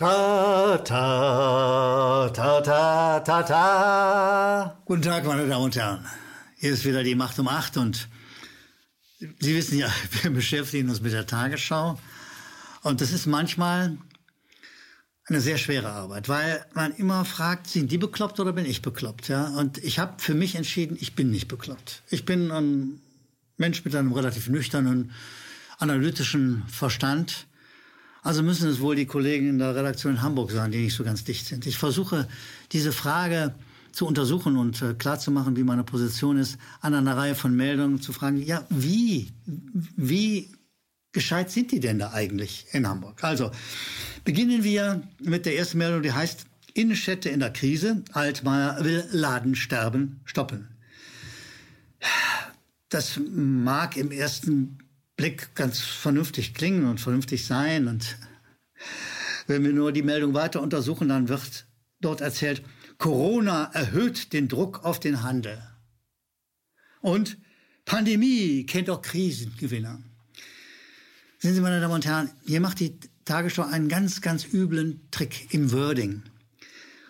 Ta, ta, ta, ta, ta, ta. Guten Tag, meine Damen und Herren. Hier ist wieder die Macht um acht und Sie wissen ja, wir beschäftigen uns mit der Tagesschau. Und das ist manchmal eine sehr schwere Arbeit, weil man immer fragt, sind die bekloppt oder bin ich bekloppt? Ja? Und ich habe für mich entschieden, ich bin nicht bekloppt. Ich bin ein Mensch mit einem relativ nüchternen, analytischen Verstand. Also müssen es wohl die Kollegen in der Redaktion in Hamburg sein, die nicht so ganz dicht sind. Ich versuche diese Frage zu untersuchen und äh, klarzumachen, wie meine Position ist, an einer Reihe von Meldungen zu fragen, ja, wie, wie gescheit sind die denn da eigentlich in Hamburg? Also, beginnen wir mit der ersten Meldung, die heißt, Innenstädte in der Krise, Altmaier will Ladensterben stoppen. Das mag im ersten Blick ganz vernünftig klingen und vernünftig sein. Und wenn wir nur die Meldung weiter untersuchen, dann wird dort erzählt, Corona erhöht den Druck auf den Handel. Und Pandemie kennt auch Krisengewinner. Sehen Sie, meine Damen und Herren, hier macht die Tagesschau einen ganz, ganz üblen Trick im Wording.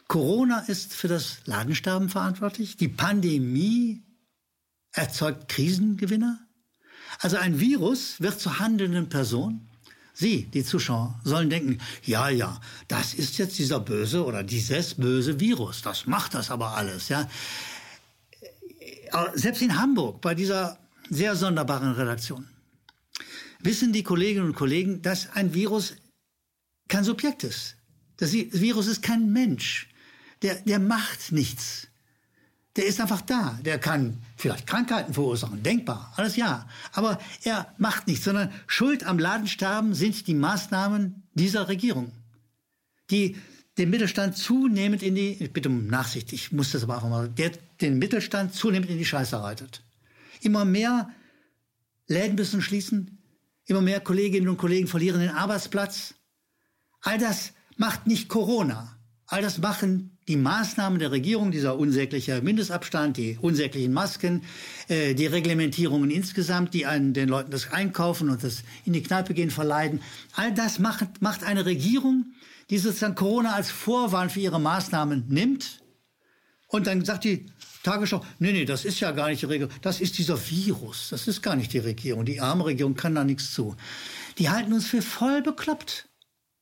Corona ist für das Ladensterben verantwortlich. Die Pandemie erzeugt Krisengewinner. Also ein Virus wird zur handelnden Person. Sie, die Zuschauer, sollen denken, ja, ja, das ist jetzt dieser böse oder dieses böse Virus. Das macht das aber alles, ja. Selbst in Hamburg, bei dieser sehr sonderbaren Redaktion, wissen die Kolleginnen und Kollegen, dass ein Virus kein Subjekt ist. Das Virus ist kein Mensch. Der, der macht nichts der ist einfach da. Der kann vielleicht Krankheiten verursachen, denkbar, alles ja. Aber er macht nichts, sondern Schuld am Ladensterben sind die Maßnahmen dieser Regierung, die den Mittelstand zunehmend in die, bitte um Nachsicht, ich muss das aber auch mal, der den Mittelstand zunehmend in die Scheiße reitet. Immer mehr Läden müssen schließen, immer mehr Kolleginnen und Kollegen verlieren den Arbeitsplatz. All das macht nicht Corona. All das machen die Maßnahmen der Regierung, dieser unsägliche Mindestabstand, die unsäglichen Masken, äh, die Reglementierungen insgesamt, die einen, den Leuten das Einkaufen und das in die Kneipe gehen verleiden, all das macht, macht eine Regierung, die sozusagen Corona als Vorwand für ihre Maßnahmen nimmt und dann sagt die Tagesschau, nee, nee, das ist ja gar nicht die Regierung, das ist dieser Virus, das ist gar nicht die Regierung, die arme Regierung kann da nichts zu. Die halten uns für voll bekloppt.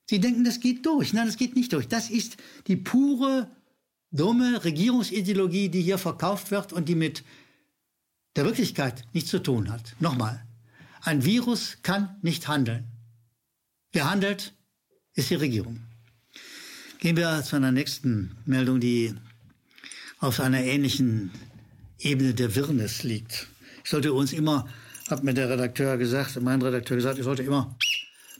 Sie denken, das geht durch. Nein, das geht nicht durch. Das ist die pure, dumme Regierungsideologie, die hier verkauft wird und die mit der Wirklichkeit nichts zu tun hat. Nochmal, ein Virus kann nicht handeln. Wer handelt, ist die Regierung. Gehen wir zu einer nächsten Meldung, die auf einer ähnlichen Ebene der Wirrnis liegt. Ich sollte uns immer, hat mir der Redakteur gesagt, mein Redakteur gesagt, ich sollte immer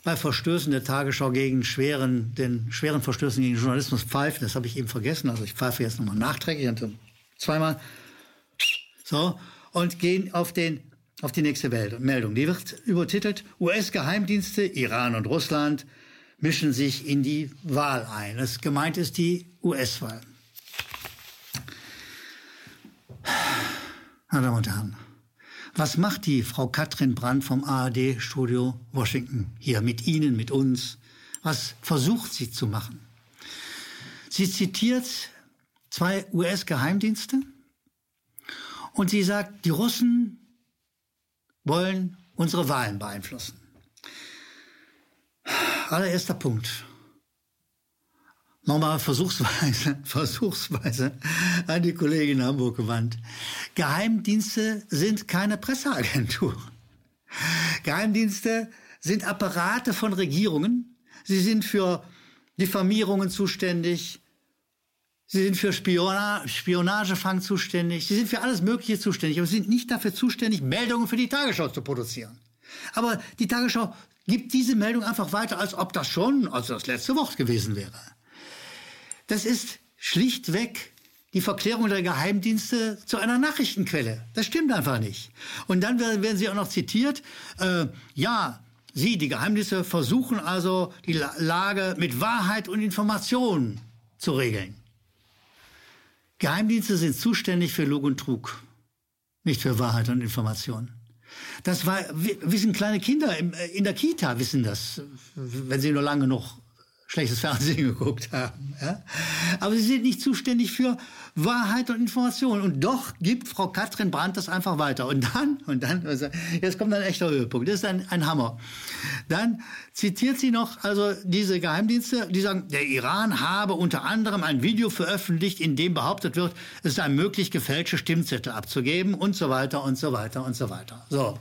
bei Verstößen der Tagesschau gegen schweren, den schweren Verstößen gegen Journalismus pfeifen. Das habe ich eben vergessen. Also ich pfeife jetzt nochmal nachträglich, zweimal. So, und gehen auf den auf die nächste Meldung. Die wird übertitelt, US-Geheimdienste, Iran und Russland mischen sich in die Wahl ein. Das gemeint ist die US-Wahl. Meine Damen und Herren, was macht die Frau Katrin Brandt vom ARD-Studio Washington hier mit Ihnen, mit uns? Was versucht sie zu machen? Sie zitiert zwei US-Geheimdienste und sie sagt, die Russen wollen unsere Wahlen beeinflussen. Allererster Punkt nochmal versuchsweise, versuchsweise an die Kollegin in Hamburg gewandt. Geheimdienste sind keine Presseagentur. Geheimdienste sind Apparate von Regierungen. Sie sind für Diffamierungen zuständig. Sie sind für Spiona Spionagefang zuständig. Sie sind für alles Mögliche zuständig. Aber sie sind nicht dafür zuständig, Meldungen für die Tagesschau zu produzieren. Aber die Tagesschau gibt diese Meldung einfach weiter, als ob das schon, also das letzte Wort gewesen wäre. Das ist schlichtweg die Verklärung der Geheimdienste zu einer Nachrichtenquelle. Das stimmt einfach nicht. Und dann werden sie auch noch zitiert, äh, ja, Sie, die Geheimdienste, versuchen also die Lage mit Wahrheit und Information zu regeln. Geheimdienste sind zuständig für Lug und Trug, nicht für Wahrheit und Information. Das war, wissen kleine Kinder in der Kita, wissen das, wenn sie nur lange noch schlechtes Fernsehen geguckt haben. Ja? Aber sie sind nicht zuständig für Wahrheit und Information. Und doch gibt Frau Katrin Brandt das einfach weiter. Und dann, und dann, also jetzt kommt ein echter Höhepunkt. Das ist ein, ein Hammer. Dann zitiert sie noch also diese Geheimdienste, die sagen, der Iran habe unter anderem ein Video veröffentlicht, in dem behauptet wird, es sei möglich, gefälschte Stimmzettel abzugeben und so weiter und so weiter und so weiter. So.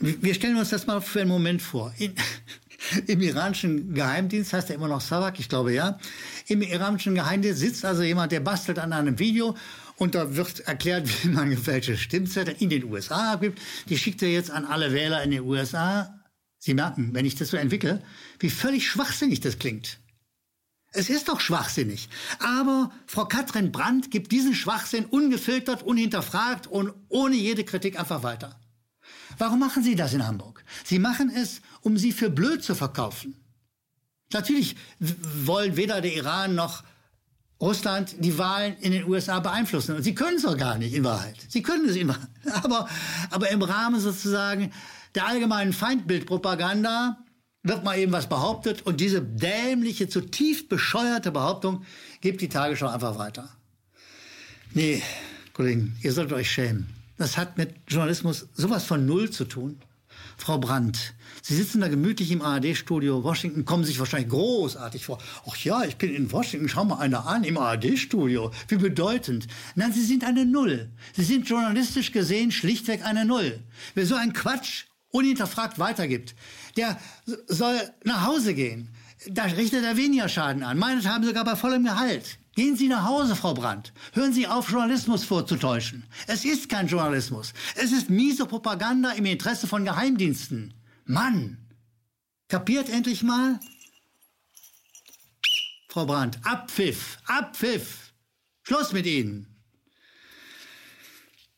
Wir stellen uns das mal für einen Moment vor. In, Im iranischen Geheimdienst heißt er immer noch Savak, ich glaube ja. Im iranischen Geheimdienst sitzt also jemand, der bastelt an einem Video und da wird erklärt, wie man gefälschte Stimmzettel in den USA abgibt. Die schickt er jetzt an alle Wähler in den USA. Sie merken, wenn ich das so entwickle, wie völlig schwachsinnig das klingt. Es ist doch schwachsinnig. Aber Frau Katrin Brandt gibt diesen Schwachsinn ungefiltert, unhinterfragt und ohne jede Kritik einfach weiter. Warum machen Sie das in Hamburg? Sie machen es, um Sie für blöd zu verkaufen. Natürlich wollen weder der Iran noch Russland die Wahlen in den USA beeinflussen. Und sie können es auch gar nicht in Wahrheit. Sie können es immer. Aber, aber im Rahmen sozusagen der allgemeinen Feindbildpropaganda wird mal eben was behauptet und diese dämliche, zutiefst bescheuerte Behauptung gibt die Tagesschau einfach weiter. Nee, Kollegen, ihr solltet euch schämen. Das hat mit Journalismus sowas von Null zu tun. Frau Brandt, Sie sitzen da gemütlich im ARD-Studio Washington, kommen sich wahrscheinlich großartig vor. Ach ja, ich bin in Washington, schau mal einer an, im ARD-Studio. Wie bedeutend. Nein, Sie sind eine Null. Sie sind journalistisch gesehen schlichtweg eine Null. Wer so einen Quatsch unhinterfragt weitergibt, der soll nach Hause gehen. Da richtet er weniger Schaden an. Meinethalben sogar bei vollem Gehalt. Gehen Sie nach Hause, Frau Brandt. Hören Sie auf, Journalismus vorzutäuschen. Es ist kein Journalismus. Es ist miese Propaganda im Interesse von Geheimdiensten. Mann! Kapiert endlich mal? Frau Brandt, Abpfiff, Abpfiff. Schluss mit Ihnen.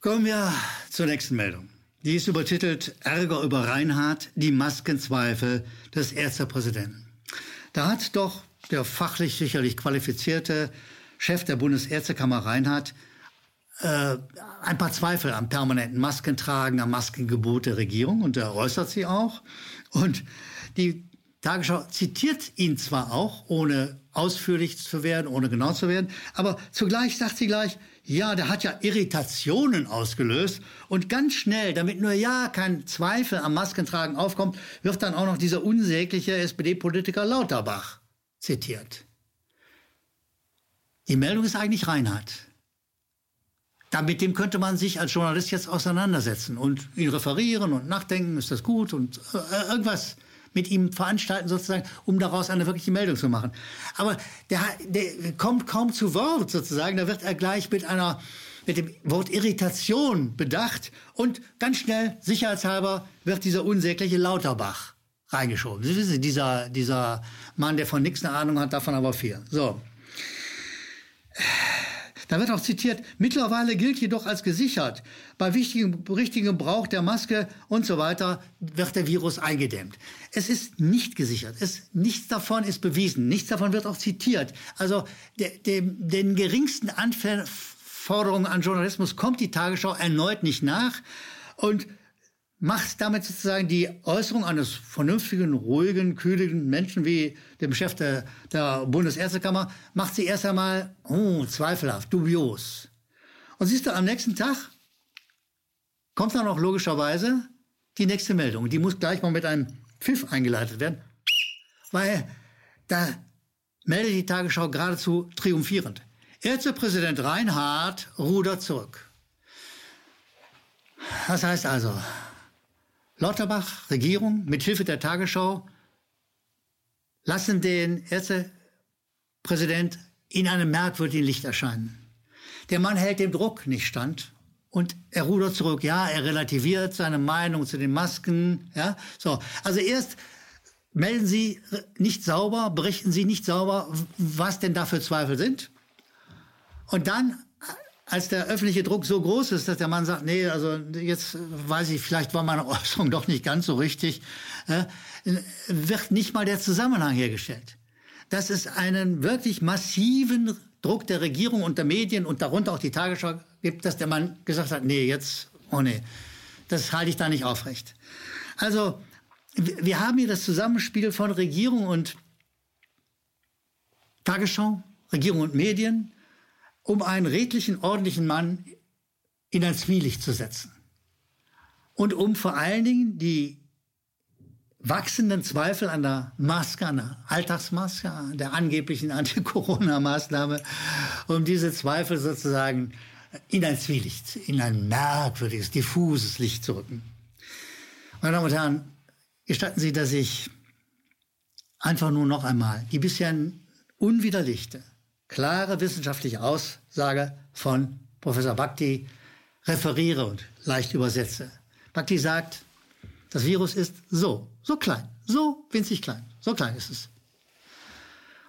Kommen wir zur nächsten Meldung. Die ist übertitelt Ärger über Reinhardt, die Maskenzweifel des Ärztepräsidenten. Da hat doch der fachlich sicherlich qualifizierte Chef der Bundesärztekammer Reinhardt äh, ein paar Zweifel am permanenten Maskentragen, am Maskengebot der Regierung und er äußert sie auch. Und die Tagesschau zitiert ihn zwar auch, ohne ausführlich zu werden, ohne genau zu werden, aber zugleich sagt sie gleich, ja, der hat ja Irritationen ausgelöst und ganz schnell, damit nur ja kein Zweifel am Maskentragen aufkommt, wird dann auch noch dieser unsägliche SPD-Politiker Lauterbach zitiert. Die Meldung ist eigentlich Reinhard. Damit dem könnte man sich als Journalist jetzt auseinandersetzen und ihn referieren und nachdenken, ist das gut und äh, irgendwas mit ihm veranstalten sozusagen, um daraus eine wirkliche Meldung zu machen. Aber der, der kommt kaum zu Wort sozusagen, da wird er gleich mit einer mit dem Wort Irritation bedacht und ganz schnell, sicherheitshalber, wird dieser unsägliche Lauterbach reingeschoben. Sie wissen, dieser, dieser Mann, der von nichts eine Ahnung hat, davon aber viel. So. Da wird auch zitiert, mittlerweile gilt jedoch als gesichert. Bei wichtigem, richtigem Gebrauch der Maske und so weiter wird der Virus eingedämmt. Es ist nicht gesichert. Es, nichts davon ist bewiesen. Nichts davon wird auch zitiert. Also de, de, den geringsten Anforderungen an Journalismus kommt die Tagesschau erneut nicht nach. Und macht damit sozusagen die Äußerung eines vernünftigen, ruhigen, kühlen Menschen wie dem Chef der, der Bundesärztekammer, macht sie erst einmal oh, zweifelhaft, dubios. Und siehst du, am nächsten Tag kommt dann auch logischerweise die nächste Meldung. Die muss gleich mal mit einem Pfiff eingeleitet werden, weil da meldet die Tagesschau geradezu triumphierend. Ärztepräsident Reinhardt rudert zurück. Das heißt also, Lauterbach, Regierung mit Hilfe der Tagesschau lassen den Ärztepräsident in einem merkwürdigen Licht erscheinen. Der Mann hält dem Druck nicht stand und er rudert zurück. Ja, er relativiert seine Meinung zu den Masken. Ja, so. Also erst melden Sie nicht sauber, berichten Sie nicht sauber, was denn da für Zweifel sind. Und dann als der öffentliche Druck so groß ist, dass der Mann sagt, nee, also jetzt weiß ich, vielleicht war meine Äußerung doch nicht ganz so richtig, äh, wird nicht mal der Zusammenhang hergestellt. Dass es einen wirklich massiven Druck der Regierung und der Medien und darunter auch die Tagesschau gibt, dass der Mann gesagt hat, nee, jetzt, oh nee, das halte ich da nicht aufrecht. Also wir haben hier das Zusammenspiel von Regierung und Tagesschau, Regierung und Medien, um einen redlichen, ordentlichen Mann in ein Zwielicht zu setzen. Und um vor allen Dingen die wachsenden Zweifel an der Maske, an der Alltagsmaske, an der angeblichen Anti-Corona-Maßnahme, um diese Zweifel sozusagen in ein Zwielicht, in ein merkwürdiges, diffuses Licht zu rücken. Meine Damen und Herren, gestatten Sie, dass ich einfach nur noch einmal die bisher unwiderlegte, klare wissenschaftliche Aussage von Professor Bhakti referiere und leicht übersetze. Bhakti sagt, das Virus ist so, so klein, so winzig klein, so klein ist es.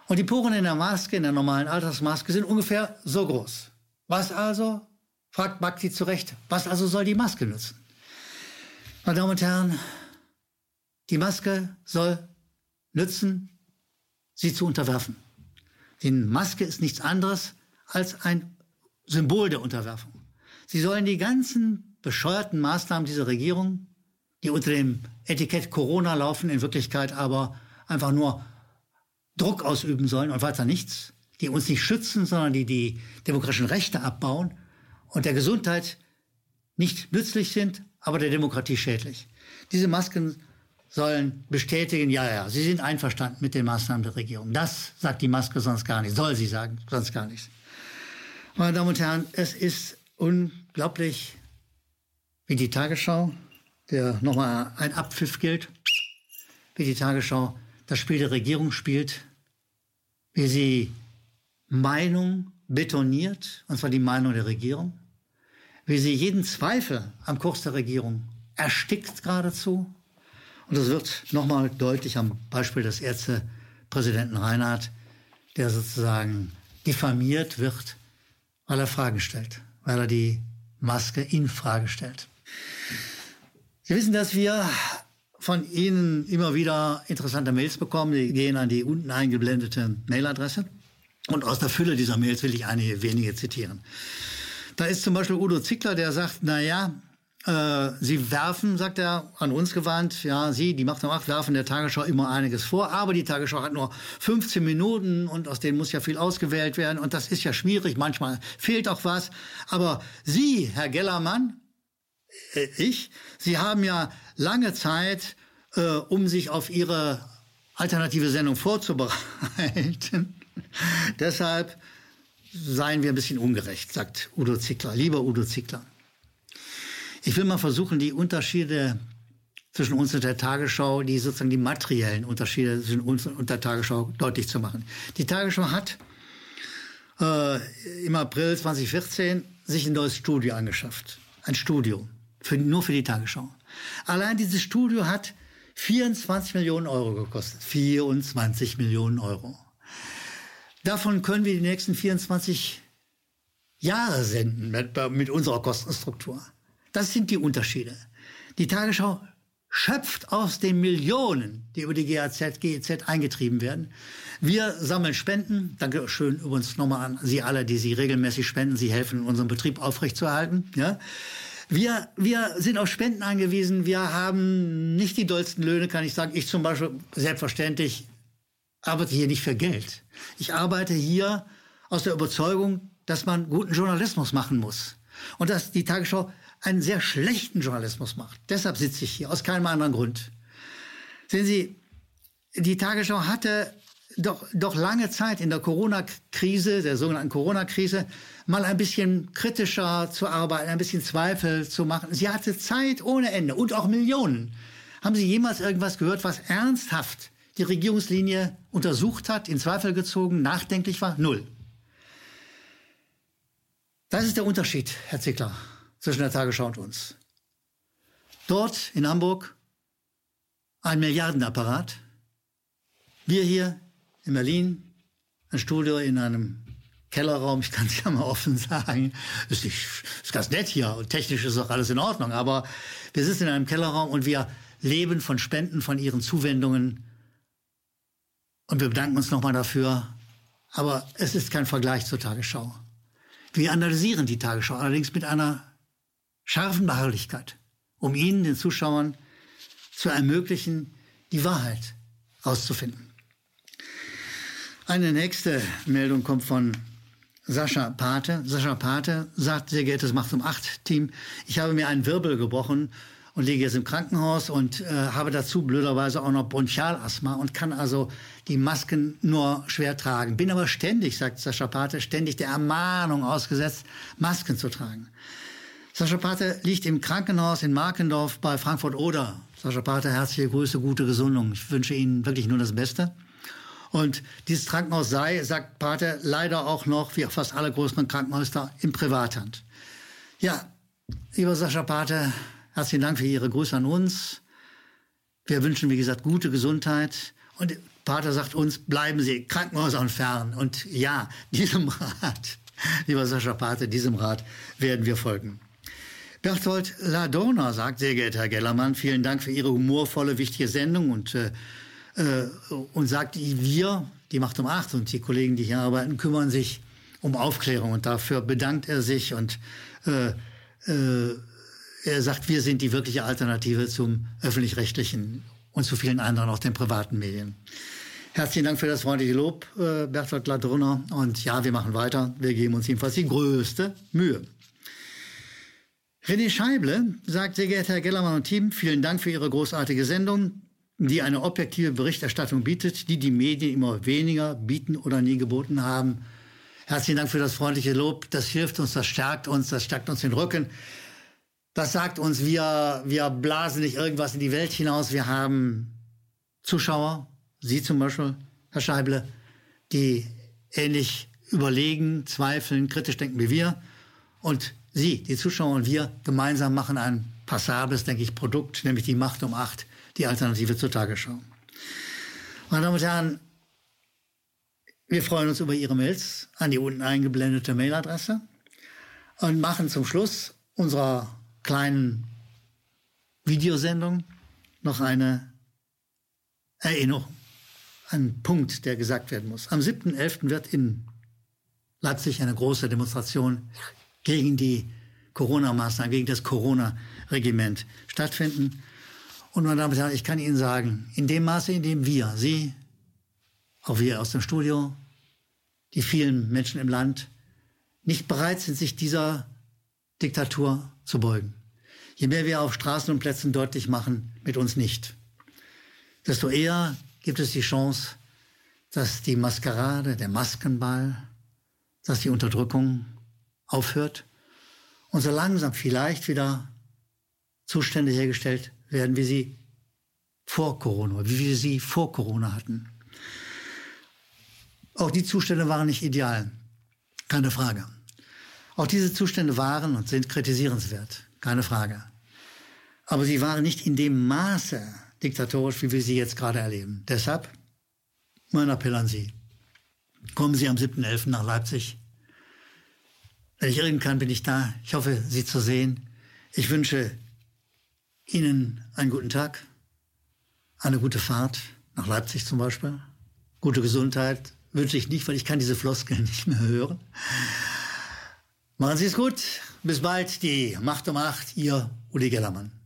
Und die Poren in der Maske, in der normalen Alltagsmaske, sind ungefähr so groß. Was also, fragt Bhakti zu Recht, was also soll die Maske nützen? Meine Damen und Herren, die Maske soll nützen, sie zu unterwerfen. Die Maske ist nichts anderes als ein Symbol der Unterwerfung. Sie sollen die ganzen bescheuerten Maßnahmen dieser Regierung, die unter dem Etikett Corona laufen, in Wirklichkeit aber einfach nur Druck ausüben sollen und weiter nichts, die uns nicht schützen, sondern die die demokratischen Rechte abbauen und der Gesundheit nicht nützlich sind, aber der Demokratie schädlich. Diese Masken sollen bestätigen, ja, ja, sie sind einverstanden mit den Maßnahmen der Regierung. Das sagt die Maske sonst gar nicht, soll sie sagen, sonst gar nichts. Meine Damen und Herren, es ist unglaublich, wie die Tagesschau, der nochmal ein Abpfiff gilt, wie die Tagesschau das Spiel der Regierung spielt, wie sie Meinung betoniert, und zwar die Meinung der Regierung, wie sie jeden Zweifel am Kurs der Regierung erstickt geradezu, und das wird nochmal deutlich am Beispiel des Ärztepräsidenten Reinhardt, der sozusagen diffamiert wird, weil er Fragen stellt, weil er die Maske in Frage stellt. Sie wissen, dass wir von Ihnen immer wieder interessante Mails bekommen. Die gehen an die unten eingeblendete Mailadresse. Und aus der Fülle dieser Mails will ich einige wenige zitieren. Da ist zum Beispiel Udo Zickler, der sagt, na ja, äh, Sie werfen, sagt er, an uns gewandt, ja, Sie, die Macht der Macht, werfen der Tagesschau immer einiges vor, aber die Tagesschau hat nur 15 Minuten und aus denen muss ja viel ausgewählt werden und das ist ja schwierig, manchmal fehlt auch was. Aber Sie, Herr Gellermann, äh, ich, Sie haben ja lange Zeit, äh, um sich auf Ihre alternative Sendung vorzubereiten. Deshalb seien wir ein bisschen ungerecht, sagt Udo Zickler. Lieber Udo Zickler. Ich will mal versuchen, die Unterschiede zwischen uns und der Tagesschau, die sozusagen die materiellen Unterschiede zwischen uns und der Tagesschau deutlich zu machen. Die Tagesschau hat äh, im April 2014 sich ein neues Studio angeschafft. Ein Studio. Für, nur für die Tagesschau. Allein dieses Studio hat 24 Millionen Euro gekostet. 24 Millionen Euro. Davon können wir die nächsten 24 Jahre senden mit, mit unserer Kostenstruktur. Das sind die Unterschiede. Die Tagesschau schöpft aus den Millionen, die über die GAZ, GEZ eingetrieben werden. Wir sammeln Spenden. Danke schön übrigens nochmal an Sie alle, die Sie regelmäßig spenden. Sie helfen, unseren Betrieb aufrechtzuerhalten. Ja. Wir, wir sind auf Spenden angewiesen. Wir haben nicht die dollsten Löhne, kann ich sagen. Ich zum Beispiel, selbstverständlich, arbeite hier nicht für Geld. Ich arbeite hier aus der Überzeugung, dass man guten Journalismus machen muss. Und dass die Tagesschau einen sehr schlechten Journalismus macht. Deshalb sitze ich hier, aus keinem anderen Grund. Sehen Sie, die Tagesschau hatte doch, doch lange Zeit in der Corona-Krise, der sogenannten Corona-Krise, mal ein bisschen kritischer zu arbeiten, ein bisschen Zweifel zu machen. Sie hatte Zeit ohne Ende und auch Millionen. Haben Sie jemals irgendwas gehört, was ernsthaft die Regierungslinie untersucht hat, in Zweifel gezogen, nachdenklich war? Null. Das ist der Unterschied, Herr Zickler zwischen der Tagesschau und uns. Dort in Hamburg ein Milliardenapparat. Wir hier in Berlin ein Studio in einem Kellerraum, ich kann es ja mal offen sagen, ist, nicht, ist ganz nett hier und technisch ist auch alles in Ordnung, aber wir sitzen in einem Kellerraum und wir leben von Spenden, von ihren Zuwendungen und wir bedanken uns nochmal dafür, aber es ist kein Vergleich zur Tagesschau. Wir analysieren die Tagesschau allerdings mit einer scharfen Beharrlichkeit, um Ihnen, den Zuschauern, zu ermöglichen, die Wahrheit rauszufinden. Eine nächste Meldung kommt von Sascha Pate. Sascha Pate sagt, sehr geehrtes Macht um acht Team, ich habe mir einen Wirbel gebrochen und liege jetzt im Krankenhaus und äh, habe dazu blöderweise auch noch Bronchialasthma und kann also die Masken nur schwer tragen. Bin aber ständig, sagt Sascha Pate, ständig der Ermahnung ausgesetzt, Masken zu tragen. Sascha Pate liegt im Krankenhaus in Markendorf bei Frankfurt-Oder. Sascha Pate, herzliche Grüße, gute Gesundung. Ich wünsche Ihnen wirklich nur das Beste. Und dieses Krankenhaus sei, sagt Pater, leider auch noch, wie fast alle größeren Krankenhäuser, in Privathand. Ja, lieber Sascha Pater, herzlichen Dank für Ihre Grüße an uns. Wir wünschen, wie gesagt, gute Gesundheit. Und Pater sagt uns, bleiben Sie Krankenhäusern fern. Und ja, diesem Rat, lieber Sascha Pater, diesem Rat werden wir folgen. Berthold Ladona sagt, sehr geehrter Herr Gellermann, vielen Dank für Ihre humorvolle, wichtige Sendung und äh, äh, und sagt, wir, die Macht um acht und die Kollegen, die hier arbeiten, kümmern sich um Aufklärung und dafür bedankt er sich und äh, äh, er sagt, wir sind die wirkliche Alternative zum öffentlich-rechtlichen und zu vielen anderen, auch den privaten Medien. Herzlichen Dank für das freundliche Lob, äh, Bertolt Ladrunner. Und ja, wir machen weiter. Wir geben uns jedenfalls die größte Mühe. René Scheible sagt, sehr geehrter Herr Gellermann und Team, vielen Dank für Ihre großartige Sendung die eine objektive Berichterstattung bietet, die die Medien immer weniger bieten oder nie geboten haben. Herzlichen Dank für das freundliche Lob. Das hilft uns, das stärkt uns, das stärkt uns den Rücken. Das sagt uns, wir, wir blasen nicht irgendwas in die Welt hinaus. Wir haben Zuschauer, Sie zum Beispiel, Herr Scheible, die ähnlich überlegen, zweifeln, kritisch denken wie wir. Und Sie, die Zuschauer und wir gemeinsam machen ein passables, denke ich, Produkt, nämlich die Macht um acht die Alternative zur Tagesschau. Meine Damen und Herren, wir freuen uns über Ihre Mails an die unten eingeblendete Mailadresse und machen zum Schluss unserer kleinen Videosendung noch eine Erinnerung, einen Punkt, der gesagt werden muss. Am 7.11. wird in Leipzig eine große Demonstration gegen die Corona-Maßnahmen, gegen das Corona-Regiment stattfinden. Und meine Damen und Herren, ich kann Ihnen sagen, in dem Maße, in dem wir, Sie, auch wir aus dem Studio, die vielen Menschen im Land, nicht bereit sind, sich dieser Diktatur zu beugen. Je mehr wir auf Straßen und Plätzen deutlich machen, mit uns nicht, desto eher gibt es die Chance, dass die Maskerade, der Maskenball, dass die Unterdrückung aufhört und so langsam vielleicht wieder Zustände hergestellt werden, wie sie vor Corona, wie wir sie vor Corona hatten. Auch die Zustände waren nicht ideal, keine Frage. Auch diese Zustände waren und sind kritisierenswert, keine Frage. Aber sie waren nicht in dem Maße diktatorisch, wie wir sie jetzt gerade erleben. Deshalb mein Appell an Sie. Kommen Sie am 7.11. nach Leipzig. Wenn ich irgend kann, bin ich da. Ich hoffe, Sie zu sehen. Ich wünsche Ihnen einen guten Tag, eine gute Fahrt nach Leipzig zum Beispiel. Gute Gesundheit wünsche ich nicht, weil ich kann diese Floskeln nicht mehr hören. Machen Sie es gut. Bis bald. Die Macht um Acht. Ihr Uli Gellermann.